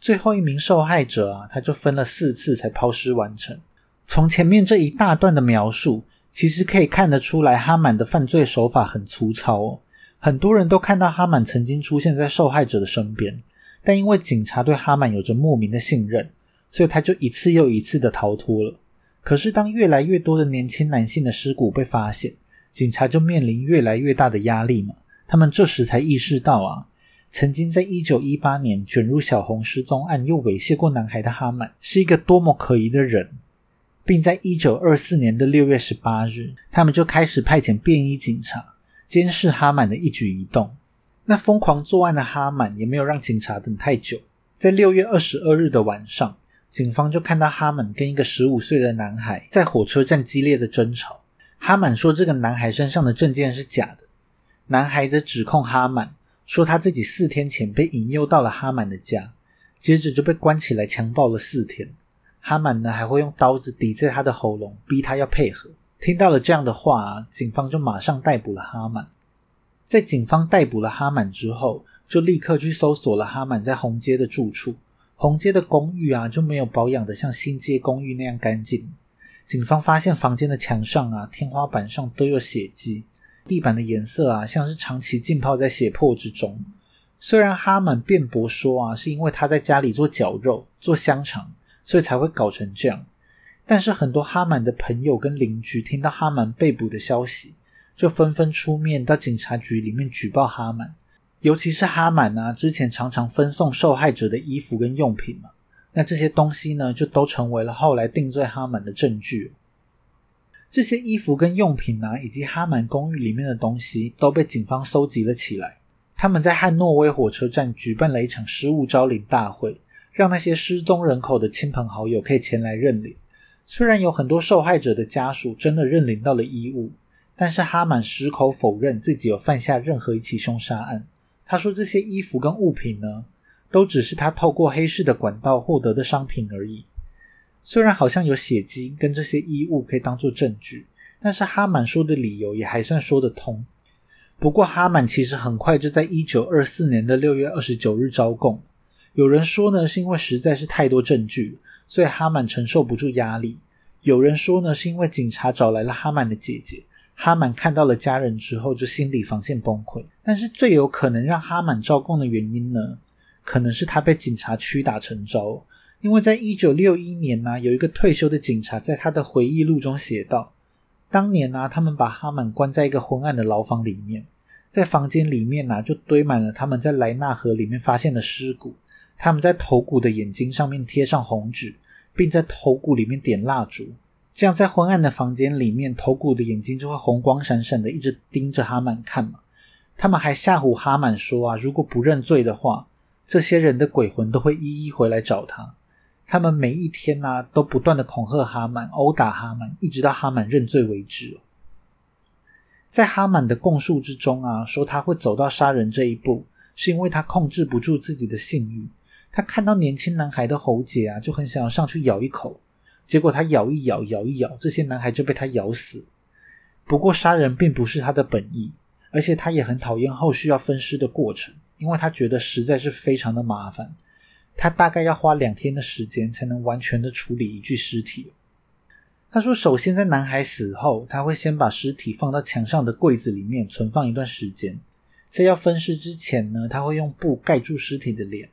A: 最后一名受害者啊，他就分了四次才抛尸完成。从前面这一大段的描述，其实可以看得出来，哈满的犯罪手法很粗糙哦。很多人都看到哈满曾经出现在受害者的身边。但因为警察对哈曼有着莫名的信任，所以他就一次又一次的逃脱了。可是，当越来越多的年轻男性的尸骨被发现，警察就面临越来越大的压力嘛。他们这时才意识到啊，曾经在一九一八年卷入小红失踪案又猥亵过男孩的哈曼是一个多么可疑的人，并在一九二四年的六月十八日，他们就开始派遣便衣警察监视哈曼的一举一动。那疯狂作案的哈满也没有让警察等太久，在六月二十二日的晚上，警方就看到哈满跟一个十五岁的男孩在火车站激烈的争吵。哈满说这个男孩身上的证件是假的，男孩则指控哈满说他自己四天前被引诱到了哈满的家，接着就被关起来强暴了四天。哈满呢还会用刀子抵在他的喉咙，逼他要配合。听到了这样的话，警方就马上逮捕了哈满。在警方逮捕了哈满之后，就立刻去搜索了哈满在红街的住处。红街的公寓啊，就没有保养的像新街公寓那样干净。警方发现房间的墙上啊、天花板上都有血迹，地板的颜色啊，像是长期浸泡在血泊之中。虽然哈满辩驳说啊，是因为他在家里做绞肉、做香肠，所以才会搞成这样，但是很多哈满的朋友跟邻居听到哈满被捕的消息。就纷纷出面到警察局里面举报哈满，尤其是哈满啊，之前常常分送受害者的衣服跟用品嘛，那这些东西呢，就都成为了后来定罪哈满的证据。这些衣服跟用品啊，以及哈满公寓里面的东西，都被警方搜集了起来。他们在汉诺威火车站举办了一场失物招领大会，让那些失踪人口的亲朋好友可以前来认领。虽然有很多受害者的家属真的认领到了衣物。但是哈曼矢口否认自己有犯下任何一起凶杀案。他说这些衣服跟物品呢，都只是他透过黑市的管道获得的商品而已。虽然好像有血迹跟这些衣物可以当做证据，但是哈曼说的理由也还算说得通。不过哈曼其实很快就在一九二四年的六月二十九日招供。有人说呢，是因为实在是太多证据，所以哈曼承受不住压力；有人说呢，是因为警察找来了哈曼的姐姐。哈满看到了家人之后，就心理防线崩溃。但是最有可能让哈满招供的原因呢，可能是他被警察屈打成招。因为在一九六一年呢，有一个退休的警察在他的回忆录中写道：当年呢，他们把哈满关在一个昏暗的牢房里面，在房间里面呢，就堆满了他们在莱纳河里面发现的尸骨。他们在头骨的眼睛上面贴上红纸，并在头骨里面点蜡烛，这样在昏暗的房间里面，头骨的眼睛就会红光闪闪的，一直盯着哈曼看嘛。他们还吓唬哈曼说啊，如果不认罪的话，这些人的鬼魂都会一一回来找他。他们每一天呢，都不断的恐吓哈曼，殴打哈曼，一直到哈曼认罪为止。在哈曼的供述之中啊，说他会走到杀人这一步，是因为他控制不住自己的性欲。他看到年轻男孩的喉结啊，就很想要上去咬一口，结果他咬一咬，咬一咬，这些男孩就被他咬死。不过杀人并不是他的本意，而且他也很讨厌后续要分尸的过程，因为他觉得实在是非常的麻烦。他大概要花两天的时间才能完全的处理一具尸体。他说：“首先，在男孩死后，他会先把尸体放到墙上的柜子里面存放一段时间。在要分尸之前呢，他会用布盖住尸体的脸，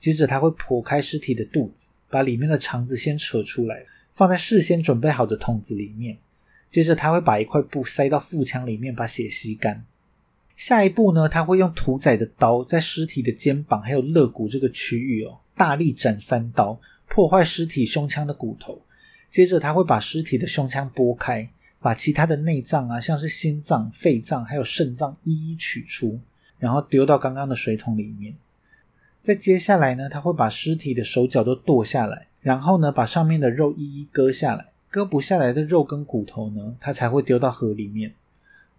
A: 接着他会剖开尸体的肚子，把里面的肠子先扯出来，放在事先准备好的桶子里面。接着他会把一块布塞到腹腔里面，把血吸干。”下一步呢，他会用屠宰的刀在尸体的肩膀还有肋骨这个区域哦，大力斩三刀，破坏尸体胸腔的骨头。接着他会把尸体的胸腔剥开，把其他的内脏啊，像是心脏、肺脏还有肾脏一一取出，然后丢到刚刚的水桶里面。再接下来呢，他会把尸体的手脚都剁下来，然后呢，把上面的肉一一割下来，割不下来的肉跟骨头呢，他才会丢到河里面。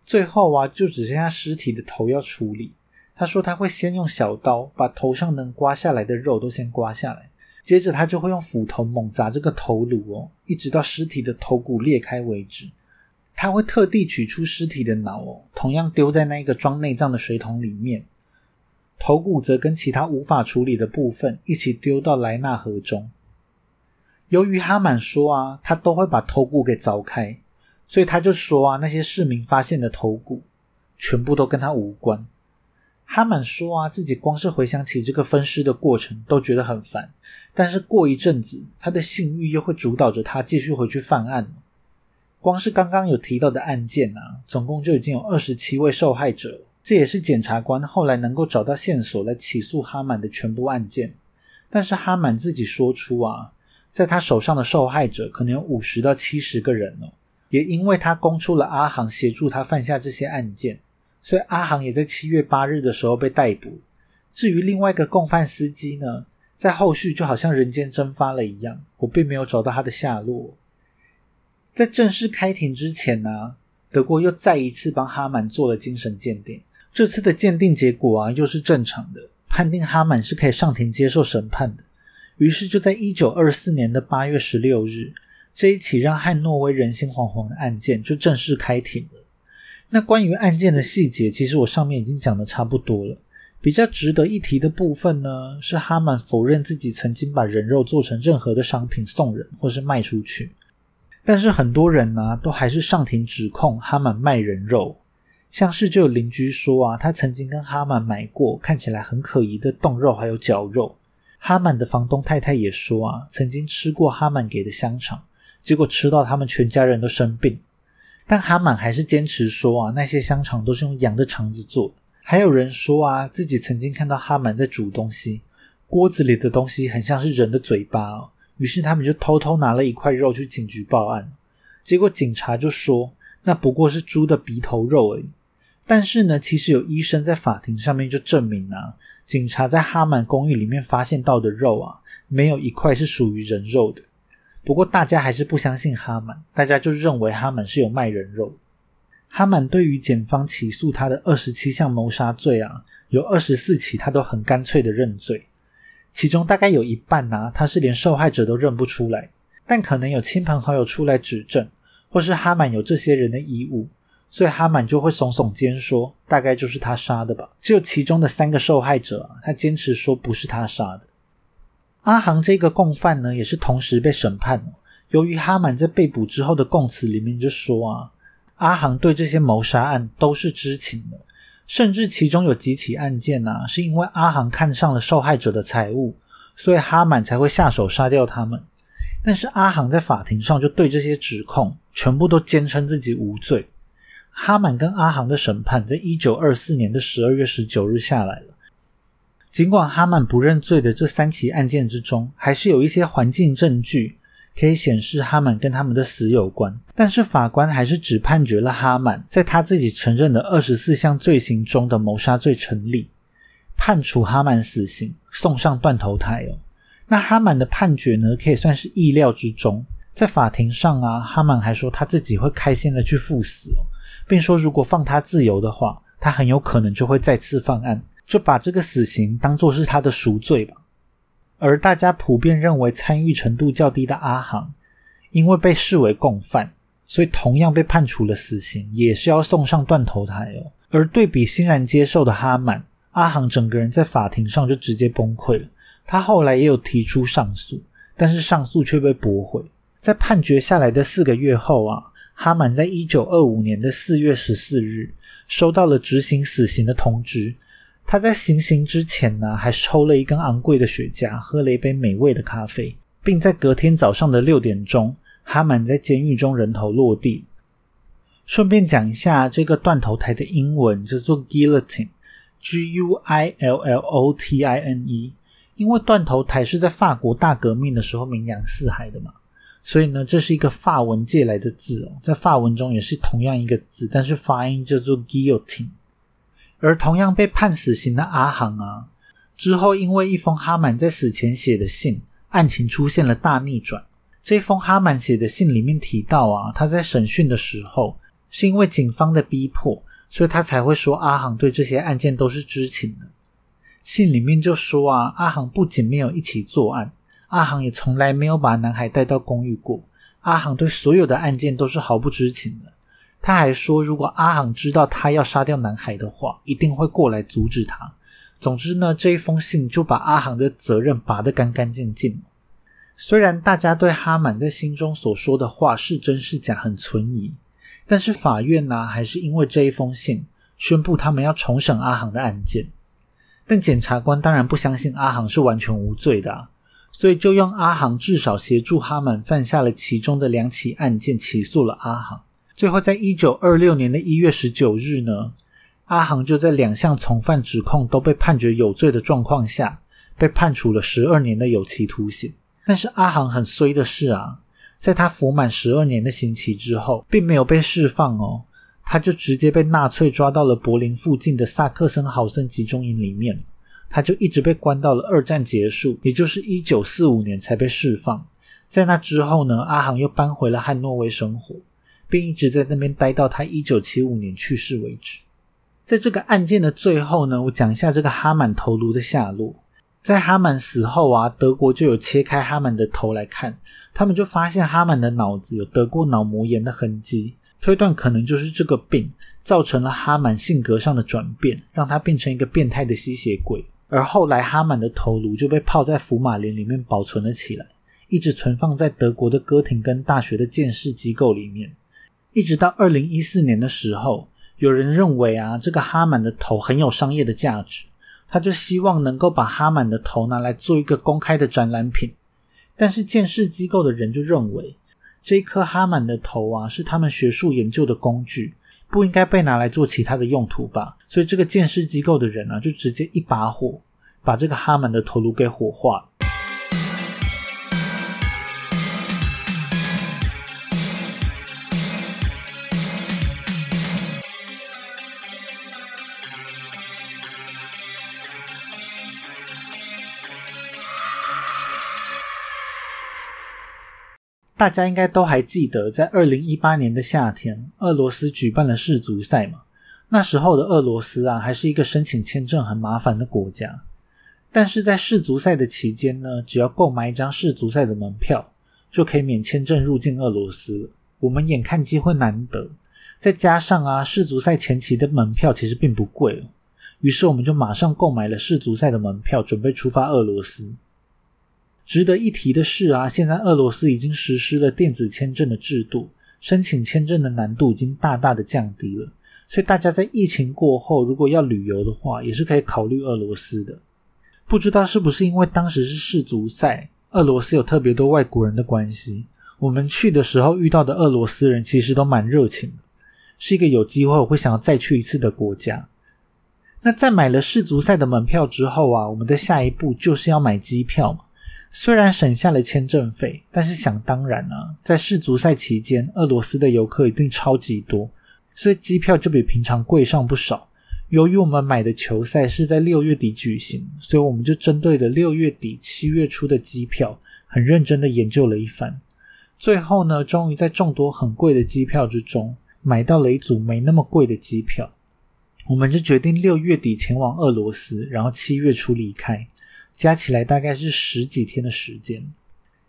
A: 最后啊，就只剩下尸体的头要处理。他说他会先用小刀把头上能刮下来的肉都先刮下来，接着他就会用斧头猛砸这个头颅哦，一直到尸体的头骨裂开为止。他会特地取出尸体的脑哦，同样丢在那一个装内脏的水桶里面，头骨则跟其他无法处理的部分一起丢到莱纳河中。由于哈曼说啊，他都会把头骨给凿开。所以他就说啊，那些市民发现的头骨全部都跟他无关。哈曼说啊，自己光是回想起这个分尸的过程都觉得很烦，但是过一阵子，他的性欲又会主导着他继续回去犯案。光是刚刚有提到的案件啊，总共就已经有二十七位受害者，这也是检察官后来能够找到线索来起诉哈曼的全部案件。但是哈曼自己说出啊，在他手上的受害者可能有五十到七十个人哦。也因为他供出了阿航协助他犯下这些案件，所以阿航也在七月八日的时候被逮捕。至于另外一个共犯司机呢，在后续就好像人间蒸发了一样，我并没有找到他的下落。在正式开庭之前呢，德国又再一次帮哈曼做了精神鉴定，这次的鉴定结果啊又是正常的，判定哈曼是可以上庭接受审判的。于是就在一九二四年的八月十六日。这一起让汉诺威人心惶惶的案件就正式开庭了。那关于案件的细节，其实我上面已经讲的差不多了。比较值得一提的部分呢，是哈曼否认自己曾经把人肉做成任何的商品送人或是卖出去。但是很多人呢，都还是上庭指控哈曼卖人肉。像是就有邻居说啊，他曾经跟哈曼买过看起来很可疑的冻肉还有绞肉。哈曼的房东太太也说啊，曾经吃过哈曼给的香肠。结果吃到他们全家人都生病，但哈满还是坚持说啊，那些香肠都是用羊的肠子做。还有人说啊，自己曾经看到哈满在煮东西，锅子里的东西很像是人的嘴巴。于是他们就偷偷拿了一块肉去警局报案，结果警察就说那不过是猪的鼻头肉而已。但是呢，其实有医生在法庭上面就证明啊，警察在哈曼公寓里面发现到的肉啊，没有一块是属于人肉的。不过大家还是不相信哈曼，大家就认为哈曼是有卖人肉。哈曼对于检方起诉他的二十七项谋杀罪啊，有二十四起他都很干脆的认罪，其中大概有一半呢，他是连受害者都认不出来，但可能有亲朋好友出来指证，或是哈曼有这些人的遗物，所以哈满就会耸耸肩说，大概就是他杀的吧。只有其中的三个受害者，他坚持说不是他杀的。阿航这个共犯呢，也是同时被审判。由于哈满在被捕之后的供词里面就说啊，阿航对这些谋杀案都是知情的，甚至其中有几起案件啊，是因为阿航看上了受害者的财物，所以哈满才会下手杀掉他们。但是阿航在法庭上就对这些指控全部都坚称自己无罪。哈满跟阿航的审判在一九二四年的十二月十九日下来了。尽管哈满不认罪的这三起案件之中，还是有一些环境证据可以显示哈满跟他们的死有关，但是法官还是只判决了哈满在他自己承认的二十四项罪行中的谋杀罪成立，判处哈满死刑，送上断头台哦。那哈满的判决呢，可以算是意料之中。在法庭上啊，哈满还说他自己会开心的去赴死哦，并说如果放他自由的话，他很有可能就会再次犯案。就把这个死刑当做是他的赎罪吧。而大家普遍认为参与程度较低的阿航，因为被视为共犯，所以同样被判处了死刑，也是要送上断头台哦。而对比欣然接受的哈曼，阿航整个人在法庭上就直接崩溃了。他后来也有提出上诉，但是上诉却被驳回。在判决下来的四个月后啊，哈满在一九二五年的四月十四日收到了执行死刑的通知。他在行刑之前呢，还抽了一根昂贵的雪茄，喝了一杯美味的咖啡，并在隔天早上的六点钟，哈满在监狱中人头落地。顺便讲一下，这个断头台的英文叫做 guillotine，G U I L L O T I N E。因为断头台是在法国大革命的时候名扬四海的嘛，所以呢，这是一个法文借来的字哦，在法文中也是同样一个字，但是发音叫做 guillotine。而同样被判死刑的阿航啊，之后因为一封哈满在死前写的信，案情出现了大逆转。这封哈满写的信里面提到啊，他在审讯的时候是因为警方的逼迫，所以他才会说阿航对这些案件都是知情的。信里面就说啊，阿航不仅没有一起作案，阿航也从来没有把男孩带到公寓过。阿航对所有的案件都是毫不知情的。他还说，如果阿航知道他要杀掉男孩的话，一定会过来阻止他。总之呢，这一封信就把阿航的责任拔得干干净净。虽然大家对哈满在心中所说的话是真是假很存疑，但是法院呢，还是因为这一封信宣布他们要重审阿航的案件。但检察官当然不相信阿航是完全无罪的，所以就用阿航至少协助哈满犯下了其中的两起案件起诉了阿航。最后，在一九二六年的一月十九日呢，阿航就在两项从犯指控都被判决有罪的状况下，被判处了十二年的有期徒刑。但是阿航很衰的是啊，在他服满十二年的刑期之后，并没有被释放哦，他就直接被纳粹抓到了柏林附近的萨克森豪森集中营里面，他就一直被关到了二战结束，也就是一九四五年才被释放。在那之后呢，阿航又搬回了汉诺威生活。并一直在那边待到他一九七五年去世为止。在这个案件的最后呢，我讲一下这个哈满头颅的下落。在哈满死后啊，德国就有切开哈满的头来看，他们就发现哈满的脑子有得过脑膜炎的痕迹，推断可能就是这个病造成了哈满性格上的转变，让他变成一个变态的吸血鬼。而后来哈曼的头颅就被泡在福马林里面保存了起来，一直存放在德国的哥廷根大学的鉴识机构里面。一直到二零一四年的时候，有人认为啊，这个哈曼的头很有商业的价值，他就希望能够把哈曼的头拿来做一个公开的展览品。但是鉴识机构的人就认为，这一颗哈曼的头啊，是他们学术研究的工具，不应该被拿来做其他的用途吧。所以这个监视机构的人呢，就直接一把火把这个哈门的头颅给火化了大家应该都还记得，在二零一八年的夏天，俄罗斯举办了世足赛嘛？那时候的俄罗斯啊，还是一个申请签证很麻烦的国家。但是在世足赛的期间呢，只要购买一张世足赛的门票，就可以免签证入境俄罗斯。我们眼看机会难得，再加上啊，世足赛前期的门票其实并不贵，于是我们就马上购买了世足赛的门票，准备出发俄罗斯。值得一提的是啊，现在俄罗斯已经实施了电子签证的制度，申请签证的难度已经大大的降低了。所以大家在疫情过后，如果要旅游的话，也是可以考虑俄罗斯的。不知道是不是因为当时是世足赛，俄罗斯有特别多外国人的关系，我们去的时候遇到的俄罗斯人其实都蛮热情，是一个有机会我会想要再去一次的国家。那在买了世足赛的门票之后啊，我们的下一步就是要买机票嘛。虽然省下了签证费，但是想当然啊，在世足赛期间，俄罗斯的游客一定超级多，所以机票就比平常贵上不少。由于我们买的球赛是在六月底举行，所以我们就针对的六月底、七月初的机票，很认真的研究了一番。最后呢，终于在众多很贵的机票之中，买到了一组没那么贵的机票。我们就决定六月底前往俄罗斯，然后七月初离开，加起来大概是十几天的时间。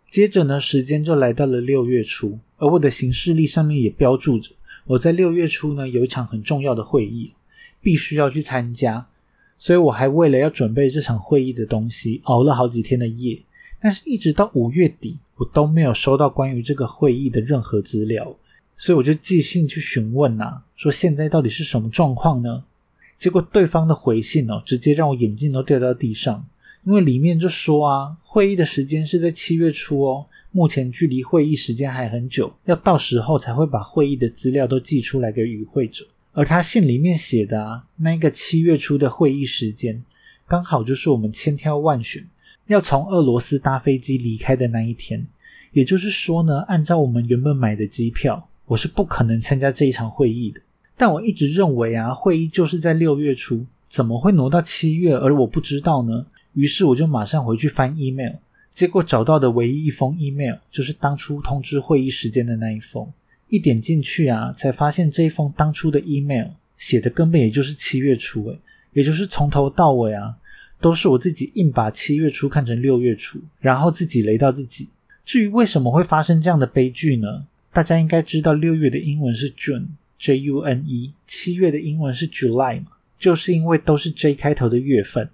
A: 接着呢，时间就来到了六月初，而我的行事历上面也标注着，我在六月初呢有一场很重要的会议。必须要去参加，所以我还为了要准备这场会议的东西，熬了好几天的夜。但是，一直到五月底，我都没有收到关于这个会议的任何资料，所以我就寄信去询问呐，说现在到底是什么状况呢？结果对方的回信哦，直接让我眼镜都掉到地上，因为里面就说啊，会议的时间是在七月初哦，目前距离会议时间还很久，要到时候才会把会议的资料都寄出来给与会者。而他信里面写的啊，那个七月初的会议时间，刚好就是我们千挑万选要从俄罗斯搭飞机离开的那一天。也就是说呢，按照我们原本买的机票，我是不可能参加这一场会议的。但我一直认为啊，会议就是在六月初，怎么会挪到七月？而我不知道呢。于是我就马上回去翻 email，结果找到的唯一一封 email 就是当初通知会议时间的那一封。一点进去啊，才发现这一封当初的 email 写的根本也就是七月初，诶，也就是从头到尾啊，都是我自己硬把七月初看成六月初，然后自己雷到自己。至于为什么会发生这样的悲剧呢？大家应该知道，六月的英文是 June，J U N E，七月的英文是 July 嘛，就是因为都是 J 开头的月份，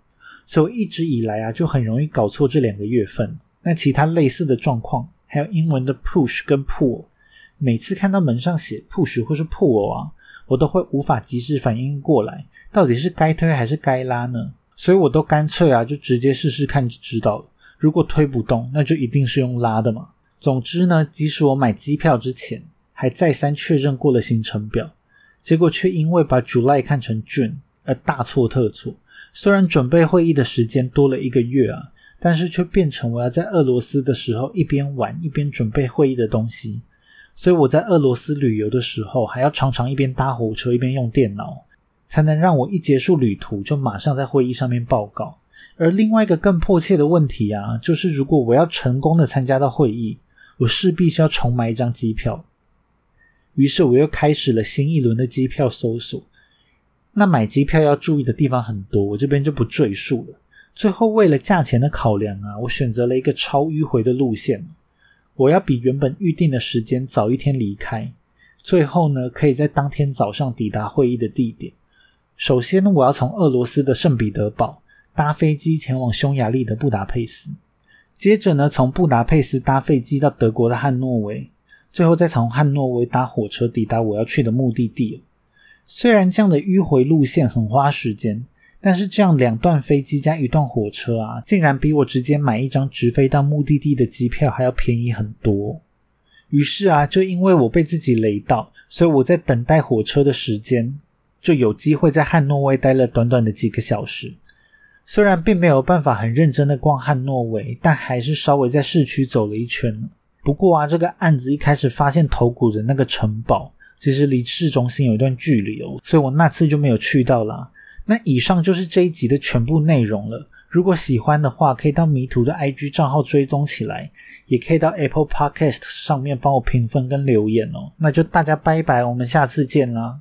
A: 所以一直以来啊，就很容易搞错这两个月份。那其他类似的状况，还有英文的 push 跟 pull。每次看到门上写 push 或是 pull 啊，我都会无法及时反应过来，到底是该推还是该拉呢？所以我都干脆啊，就直接试试看就知道了。如果推不动，那就一定是用拉的嘛。总之呢，即使我买机票之前还再三确认过了行程表，结果却因为把 July 看成 June 而大错特错。虽然准备会议的时间多了一个月啊，但是却变成我要在俄罗斯的时候一边玩一边准备会议的东西。所以我在俄罗斯旅游的时候，还要常常一边搭火车一边用电脑，才能让我一结束旅途就马上在会议上面报告。而另外一个更迫切的问题啊，就是如果我要成功的参加到会议，我势必是要重买一张机票。于是我又开始了新一轮的机票搜索。那买机票要注意的地方很多，我这边就不赘述了。最后为了价钱的考量啊，我选择了一个超迂回的路线。我要比原本预定的时间早一天离开，最后呢，可以在当天早上抵达会议的地点。首先，我要从俄罗斯的圣彼得堡搭飞机前往匈牙利的布达佩斯，接着呢，从布达佩斯搭飞机到德国的汉诺威，最后再从汉诺威搭火车抵达我要去的目的地。虽然这样的迂回路线很花时间。但是这样两段飞机加一段火车啊，竟然比我直接买一张直飞到目的地的机票还要便宜很多。于是啊，就因为我被自己雷到，所以我在等待火车的时间就有机会在汉诺威待了短短的几个小时。虽然并没有办法很认真的逛汉诺威，但还是稍微在市区走了一圈。不过啊，这个案子一开始发现头骨的那个城堡，其实离市中心有一段距离哦，所以我那次就没有去到啦。那以上就是这一集的全部内容了。如果喜欢的话，可以到迷途的 IG 账号追踪起来，也可以到 Apple Podcast 上面帮我评分跟留言哦。那就大家拜拜，我们下次见啦。